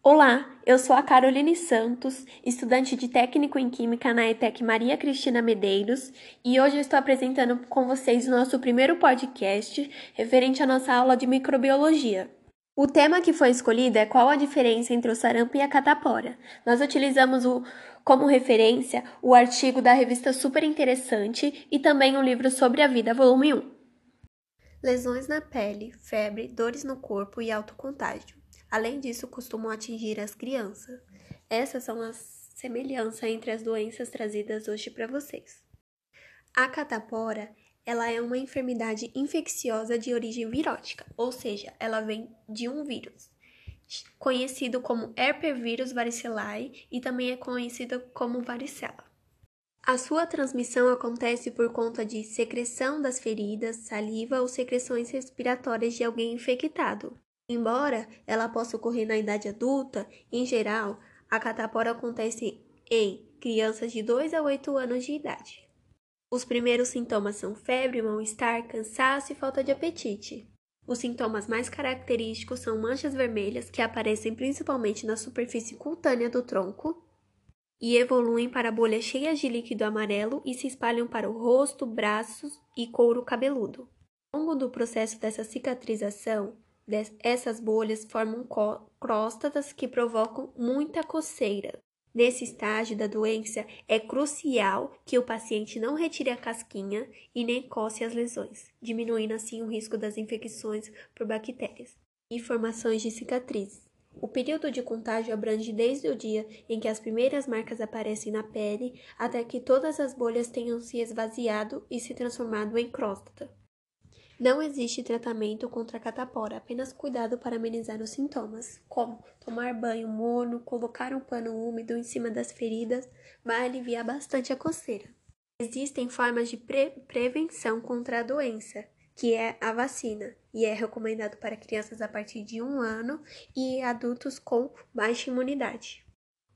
Olá, eu sou a Caroline Santos, estudante de técnico em Química na ETEC Maria Cristina Medeiros, e hoje eu estou apresentando com vocês o nosso primeiro podcast referente à nossa aula de microbiologia. O tema que foi escolhido é qual a diferença entre o sarampo e a catapora. Nós utilizamos o, como referência o artigo da revista Super Interessante e também o livro Sobre a Vida, volume 1. Lesões na pele, febre, dores no corpo e alto contágio. Além disso, costumam atingir as crianças. Essas são as semelhanças entre as doenças trazidas hoje para vocês. A catapora, ela é uma enfermidade infecciosa de origem virótica, ou seja, ela vem de um vírus, conhecido como herpesvírus varicelae e também é conhecido como varicela. A sua transmissão acontece por conta de secreção das feridas, saliva ou secreções respiratórias de alguém infectado. Embora ela possa ocorrer na idade adulta, em geral, a catapora acontece em crianças de 2 a 8 anos de idade. Os primeiros sintomas são febre, mal-estar, cansaço e falta de apetite. Os sintomas mais característicos são manchas vermelhas, que aparecem principalmente na superfície cutânea do tronco e evoluem para bolhas cheias de líquido amarelo e se espalham para o rosto, braços e couro cabeludo. Ao longo do processo dessa cicatrização, essas bolhas formam cróstatas que provocam muita coceira. Nesse estágio da doença, é crucial que o paciente não retire a casquinha e nem coce as lesões, diminuindo assim o risco das infecções por bactérias. Informações de cicatrizes. O período de contágio abrange desde o dia em que as primeiras marcas aparecem na pele até que todas as bolhas tenham se esvaziado e se transformado em próstata. Não existe tratamento contra a catapora, apenas cuidado para amenizar os sintomas, como tomar banho morno, colocar um pano úmido em cima das feridas, vai aliviar bastante a coceira. Existem formas de pre prevenção contra a doença, que é a vacina, e é recomendado para crianças a partir de um ano e adultos com baixa imunidade.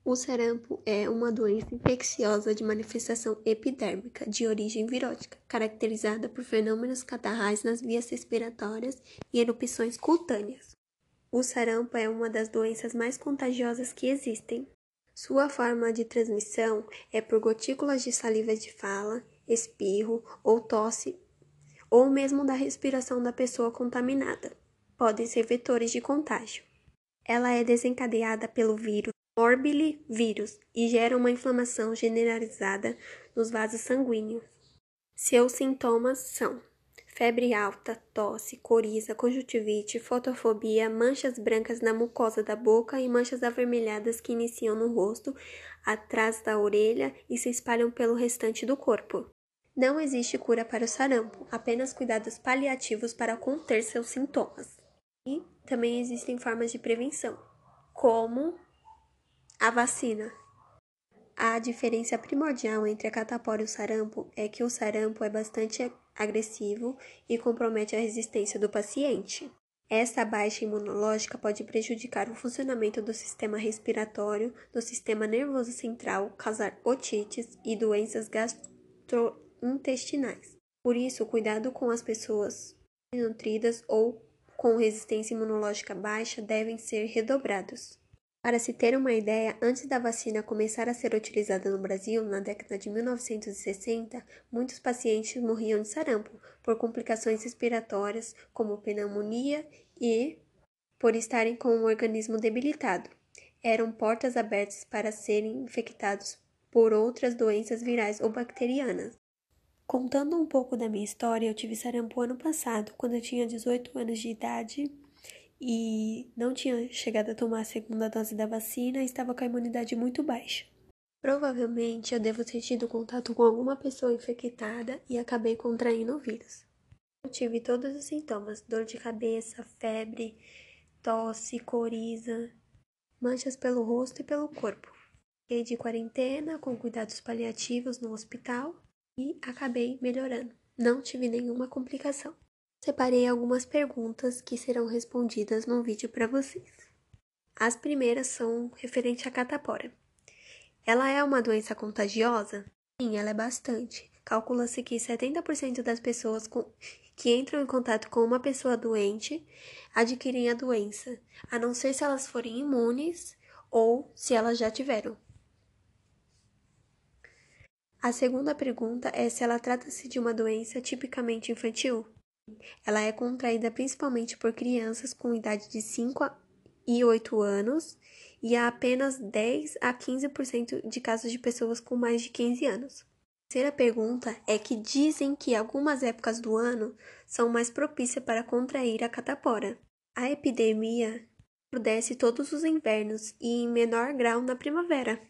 O sarampo é uma doença infecciosa de manifestação epidérmica de origem virótica, caracterizada por fenômenos catarrais nas vias respiratórias e erupções cutâneas. O sarampo é uma das doenças mais contagiosas que existem. Sua forma de transmissão é por gotículas de saliva de fala, espirro ou tosse, ou mesmo da respiração da pessoa contaminada. Podem ser vetores de contágio. Ela é desencadeada pelo vírus morbilivírus e gera uma inflamação generalizada nos vasos sanguíneos. Seus sintomas são febre alta, tosse, coriza, conjuntivite, fotofobia, manchas brancas na mucosa da boca e manchas avermelhadas que iniciam no rosto, atrás da orelha e se espalham pelo restante do corpo. Não existe cura para o sarampo, apenas cuidados paliativos para conter seus sintomas. E também existem formas de prevenção, como a vacina. A diferença primordial entre a catapora e o sarampo é que o sarampo é bastante agressivo e compromete a resistência do paciente. Essa baixa imunológica pode prejudicar o funcionamento do sistema respiratório, do sistema nervoso central, causar otites e doenças gastrointestinais. Por isso, cuidado com as pessoas nutridas ou com resistência imunológica baixa devem ser redobrados. Para se ter uma ideia, antes da vacina começar a ser utilizada no Brasil, na década de 1960, muitos pacientes morriam de sarampo por complicações respiratórias, como pneumonia e por estarem com o organismo debilitado. Eram portas abertas para serem infectados por outras doenças virais ou bacterianas. Contando um pouco da minha história, eu tive sarampo ano passado, quando eu tinha 18 anos de idade e não tinha chegado a tomar a segunda dose da vacina e estava com a imunidade muito baixa. Provavelmente eu devo ter tido contato com alguma pessoa infectada e acabei contraindo o vírus. Eu tive todos os sintomas: dor de cabeça, febre, tosse, coriza, manchas pelo rosto e pelo corpo. Fiquei de quarentena com cuidados paliativos no hospital e acabei melhorando. Não tive nenhuma complicação. Separei algumas perguntas que serão respondidas no vídeo para vocês. As primeiras são referente à catapora. Ela é uma doença contagiosa? Sim, ela é bastante. Calcula-se que 70% das pessoas com que entram em contato com uma pessoa doente adquirem a doença, a não ser se elas forem imunes ou se elas já tiveram. A segunda pergunta é se ela trata-se de uma doença tipicamente infantil. Ela é contraída principalmente por crianças com idade de 5 e 8 anos e há apenas 10 a 15% de casos de pessoas com mais de 15 anos. A terceira pergunta é que dizem que algumas épocas do ano são mais propícias para contrair a catapora. A epidemia acontece todos os invernos e em menor grau na primavera.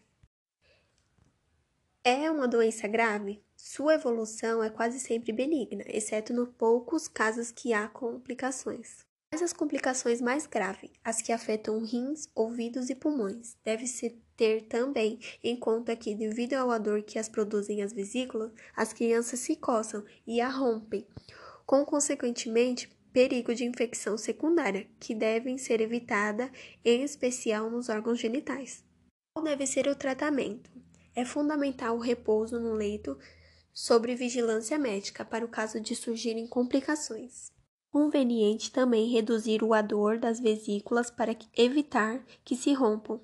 É uma doença grave? Sua evolução é quase sempre benigna, exceto nos poucos casos que há complicações. Mas as complicações mais graves, as que afetam rins, ouvidos e pulmões, deve-se ter também em conta que, devido ao odor que as produzem as vesículas, as crianças se coçam e a rompem, com consequentemente perigo de infecção secundária, que devem ser evitada, em especial nos órgãos genitais. Qual deve ser o tratamento? É fundamental o repouso no leito sobre vigilância médica para o caso de surgirem complicações. Conveniente também reduzir o ador das vesículas para evitar que se rompam.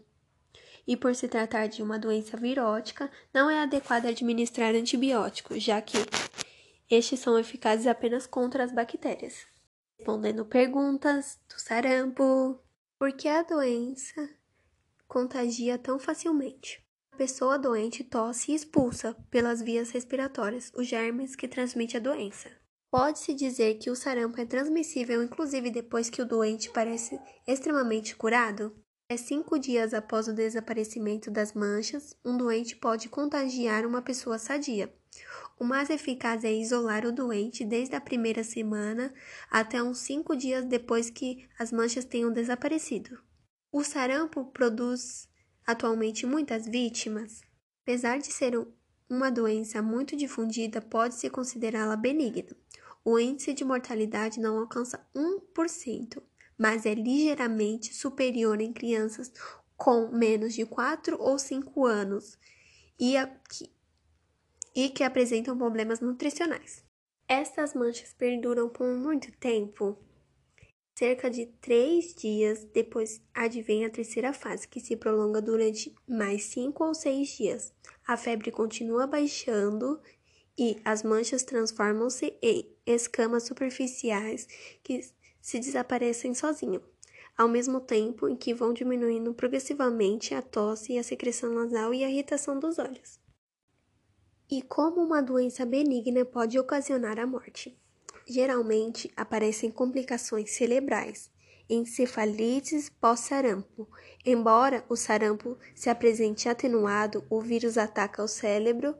E por se tratar de uma doença virótica, não é adequado administrar antibióticos, já que estes são eficazes apenas contra as bactérias. Respondendo perguntas do sarampo: por que a doença contagia tão facilmente? Pessoa doente tosse e expulsa, pelas vias respiratórias, os germes que transmitem a doença. Pode-se dizer que o sarampo é transmissível inclusive depois que o doente parece extremamente curado? É cinco dias após o desaparecimento das manchas, um doente pode contagiar uma pessoa sadia. O mais eficaz é isolar o doente desde a primeira semana até uns cinco dias depois que as manchas tenham desaparecido. O sarampo produz atualmente muitas vítimas, apesar de ser uma doença muito difundida, pode-se considerá-la benigna. O índice de mortalidade não alcança 1%, mas é ligeiramente superior em crianças com menos de 4 ou 5 anos e, a, que, e que apresentam problemas nutricionais. Estas manchas perduram por muito tempo Cerca de três dias depois advém a terceira fase, que se prolonga durante mais cinco ou seis dias. A febre continua baixando e as manchas transformam-se em escamas superficiais que se desaparecem sozinho, ao mesmo tempo em que vão diminuindo progressivamente a tosse, a secreção nasal e a irritação dos olhos. E como uma doença benigna pode ocasionar a morte? Geralmente aparecem complicações cerebrais, encefalites pós-sarampo. Embora o sarampo se apresente atenuado, o vírus ataca o cérebro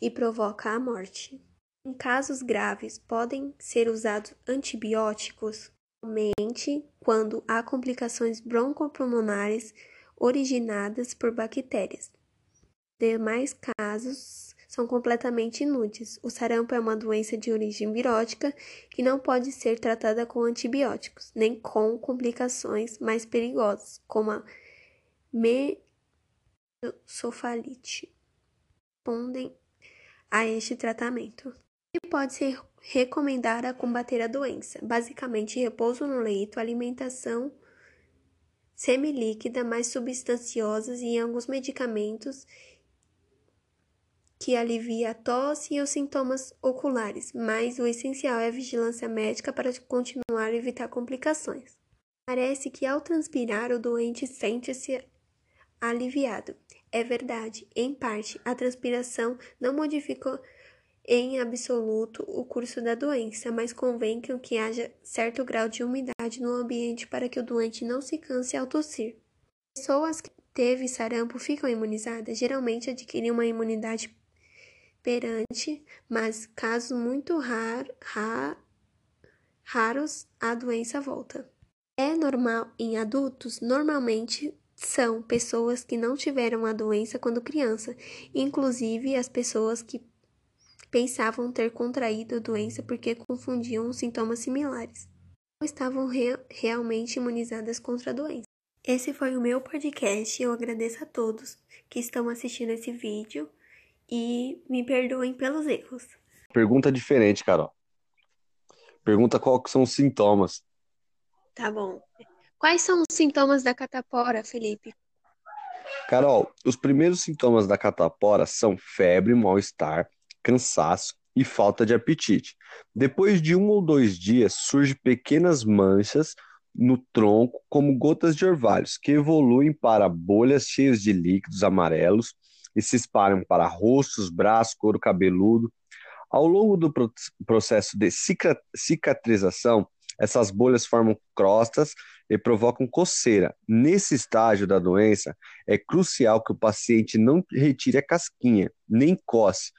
e provoca a morte. Em casos graves, podem ser usados antibióticos somente quando há complicações broncopulmonares originadas por bactérias. Demais casos são completamente inúteis. O sarampo é uma doença de origem virótica que não pode ser tratada com antibióticos, nem com complicações mais perigosas, como a mesofalite. Respondem a este tratamento. E pode ser recomendar a combater a doença, basicamente repouso no leito, alimentação semilíquida mais substanciosas e alguns medicamentos que alivia a tosse e os sintomas oculares, mas o essencial é a vigilância médica para continuar a evitar complicações. Parece que ao transpirar o doente sente-se aliviado. É verdade, em parte, a transpiração não modificou em absoluto o curso da doença, mas convém que haja certo grau de umidade no ambiente para que o doente não se canse ao tossir. Pessoas que teve sarampo ficam imunizadas geralmente adquirem uma imunidade perante, mas casos muito rar, rar, raros, a doença volta. É normal em adultos, normalmente são pessoas que não tiveram a doença quando criança, inclusive as pessoas que pensavam ter contraído a doença porque confundiam sintomas similares. Não estavam re realmente imunizadas contra a doença. Esse foi o meu podcast. Eu agradeço a todos que estão assistindo esse vídeo e me perdoem pelos erros. Pergunta diferente, Carol. Pergunta qual que são os sintomas. Tá bom. Quais são os sintomas da catapora, Felipe? Carol, os primeiros sintomas da catapora são febre, mal-estar, cansaço e falta de apetite. Depois de um ou dois dias, surgem pequenas manchas no tronco, como gotas de orvalhos, que evoluem para bolhas cheias de líquidos amarelos e se espalham para rostos, braços, couro cabeludo. Ao longo do processo de cicatrização, essas bolhas formam crostas e provocam coceira. Nesse estágio da doença, é crucial que o paciente não retire a casquinha, nem coce.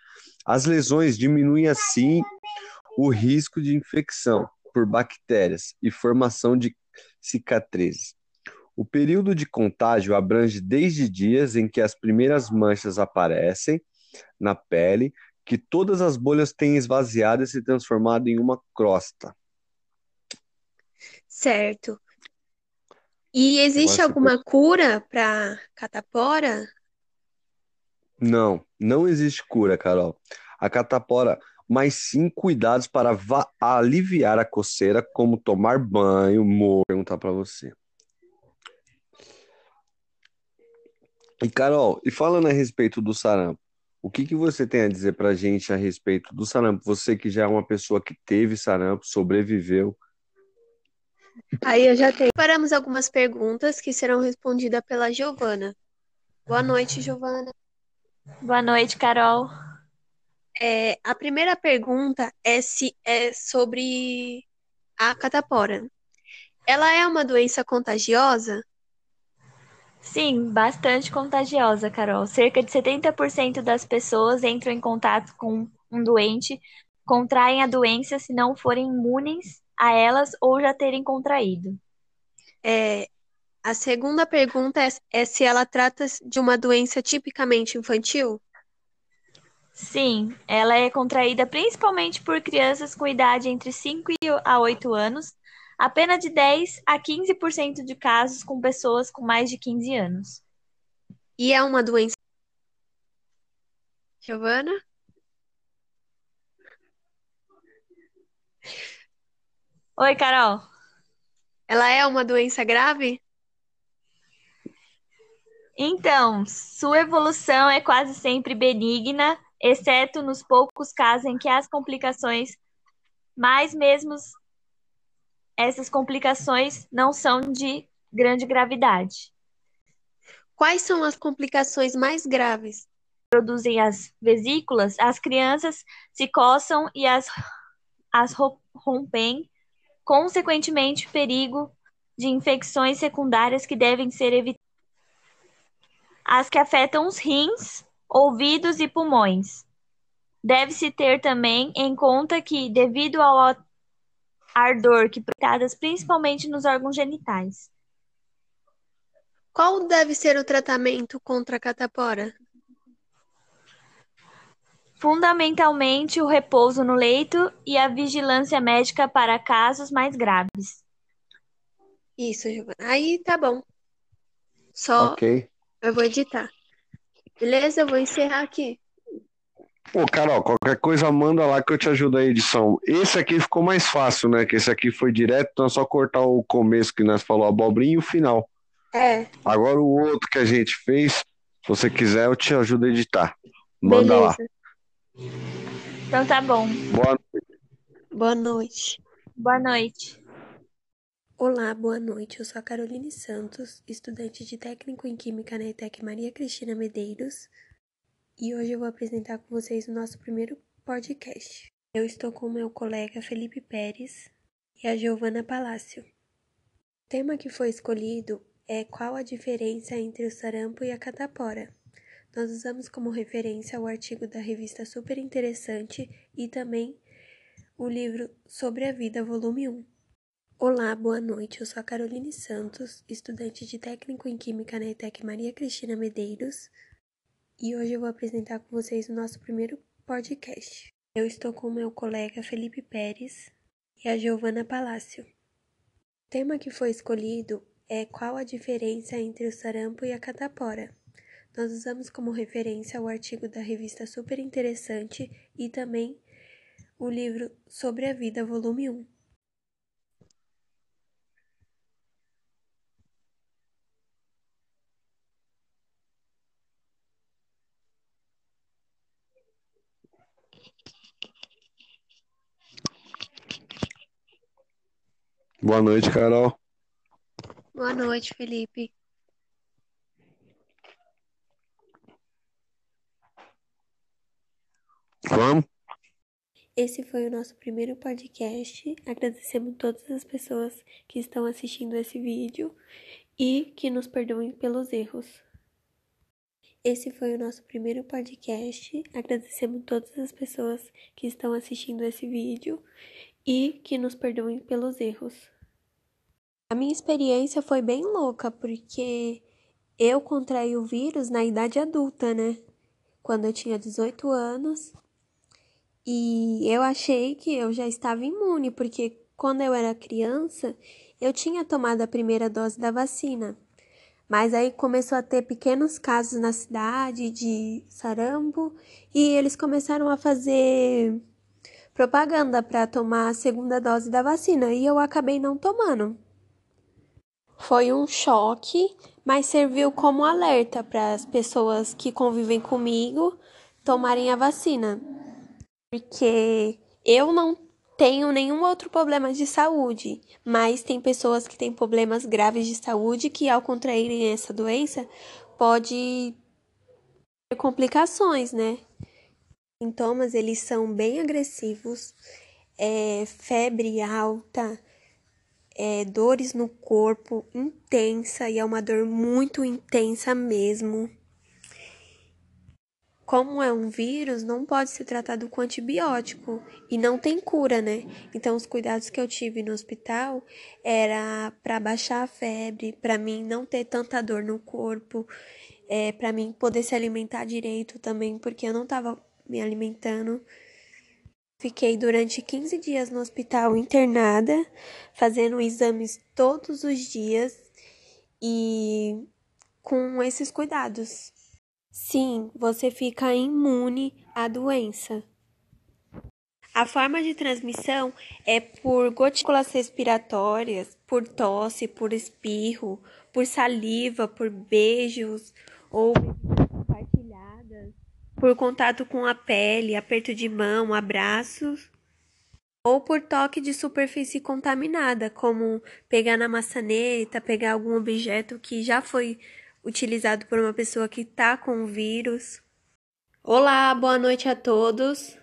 As lesões diminuem assim o risco de infecção por bactérias e formação de cicatrizes. O período de contágio abrange desde dias em que as primeiras manchas aparecem na pele, que todas as bolhas têm esvaziado e se transformado em uma crosta. Certo. E existe alguma pode... cura para catapora? Não, não existe cura, Carol. A catapora, mas sim cuidados para aliviar a coceira, como tomar banho, morrer. Perguntar para você. E Carol, e falando a respeito do sarampo, o que, que você tem a dizer para a gente a respeito do sarampo? Você que já é uma pessoa que teve sarampo, sobreviveu. Aí eu já tenho. Paramos algumas perguntas que serão respondidas pela Giovana. Boa noite, Giovana. Boa noite, Carol. É, a primeira pergunta é se é sobre a catapora. Ela é uma doença contagiosa? Sim, bastante contagiosa, Carol. Cerca de 70% das pessoas entram em contato com um doente, contraem a doença se não forem imunes a elas ou já terem contraído. É, a segunda pergunta é, é se ela trata de uma doença tipicamente infantil? Sim, ela é contraída principalmente por crianças com idade entre 5 a 8 anos, apenas de 10 a 15% de casos com pessoas com mais de 15 anos. E é uma doença. Giovana? Oi, Carol. Ela é uma doença grave? Então, sua evolução é quase sempre benigna, exceto nos poucos casos em que as complicações, mais mesmo essas complicações não são de grande gravidade. Quais são as complicações mais graves? Produzem as vesículas, as crianças se coçam e as, as rompem, consequentemente, perigo de infecções secundárias que devem ser evitadas. As que afetam os rins, ouvidos e pulmões. Deve-se ter também em conta que, devido ao ardor que projetadas principalmente nos órgãos genitais. Qual deve ser o tratamento contra a catapora? Fundamentalmente o repouso no leito e a vigilância médica para casos mais graves. Isso, Giovana. Aí tá bom. Só Ok. eu vou editar. Beleza? Eu vou encerrar aqui. Pô, Carol, qualquer coisa manda lá que eu te ajudo a edição. Esse aqui ficou mais fácil, né? Que esse aqui foi direto, então é só cortar o começo que nós falou abobrinha e o final. É. Agora o outro que a gente fez, se você quiser, eu te ajudo a editar. Manda Beleza. lá. Então tá bom. Boa noite. Boa noite. Boa noite. Olá, boa noite. Eu sou a Caroline Santos, estudante de técnico em Química na ETEC Maria Cristina Medeiros, e hoje eu vou apresentar com vocês o nosso primeiro podcast. Eu estou com meu colega Felipe Pérez e a Giovana Palácio. O tema que foi escolhido é qual a diferença entre o sarampo e a catapora. Nós usamos como referência o artigo da revista Super Interessante e também o livro Sobre a Vida, volume 1. Olá, boa noite. Eu sou a Caroline Santos, estudante de técnico em Química na ETEC Maria Cristina Medeiros, e hoje eu vou apresentar com vocês o nosso primeiro podcast. Eu estou com o meu colega Felipe Pérez e a Giovana Palácio. O tema que foi escolhido é qual a diferença entre o sarampo e a catapora. Nós usamos como referência o artigo da revista Super Interessante e também o livro Sobre a Vida, volume 1. Boa noite, Carol. Boa noite, Felipe. Vamos? Esse foi o nosso primeiro podcast. Agradecemos todas as pessoas que estão assistindo esse vídeo e que nos perdoem pelos erros. Esse foi o nosso primeiro podcast. Agradecemos todas as pessoas que estão assistindo esse vídeo e que nos perdoem pelos erros. A minha experiência foi bem louca, porque eu contraí o vírus na idade adulta, né? Quando eu tinha 18 anos. E eu achei que eu já estava imune, porque quando eu era criança, eu tinha tomado a primeira dose da vacina. Mas aí começou a ter pequenos casos na cidade de sarampo e eles começaram a fazer propaganda para tomar a segunda dose da vacina e eu acabei não tomando. Foi um choque, mas serviu como alerta para as pessoas que convivem comigo tomarem a vacina porque eu não tenho nenhum outro problema de saúde, mas tem pessoas que têm problemas graves de saúde que, ao contraírem essa doença, pode ter complicações, né? Sintomas eles são bem agressivos, é, febre alta, é, dores no corpo intensa e é uma dor muito intensa mesmo como é um vírus, não pode ser tratado com antibiótico e não tem cura, né? Então, os cuidados que eu tive no hospital era para baixar a febre, para mim não ter tanta dor no corpo, é, para mim poder se alimentar direito também, porque eu não estava me alimentando. Fiquei durante 15 dias no hospital internada, fazendo exames todos os dias e com esses cuidados. Sim, você fica imune à doença. A forma de transmissão é por gotículas respiratórias, por tosse, por espirro, por saliva, por beijos ou por contato com a pele, aperto de mão, abraços, ou por toque de superfície contaminada, como pegar na maçaneta, pegar algum objeto que já foi utilizado por uma pessoa que está com o vírus. Olá, boa noite a todos.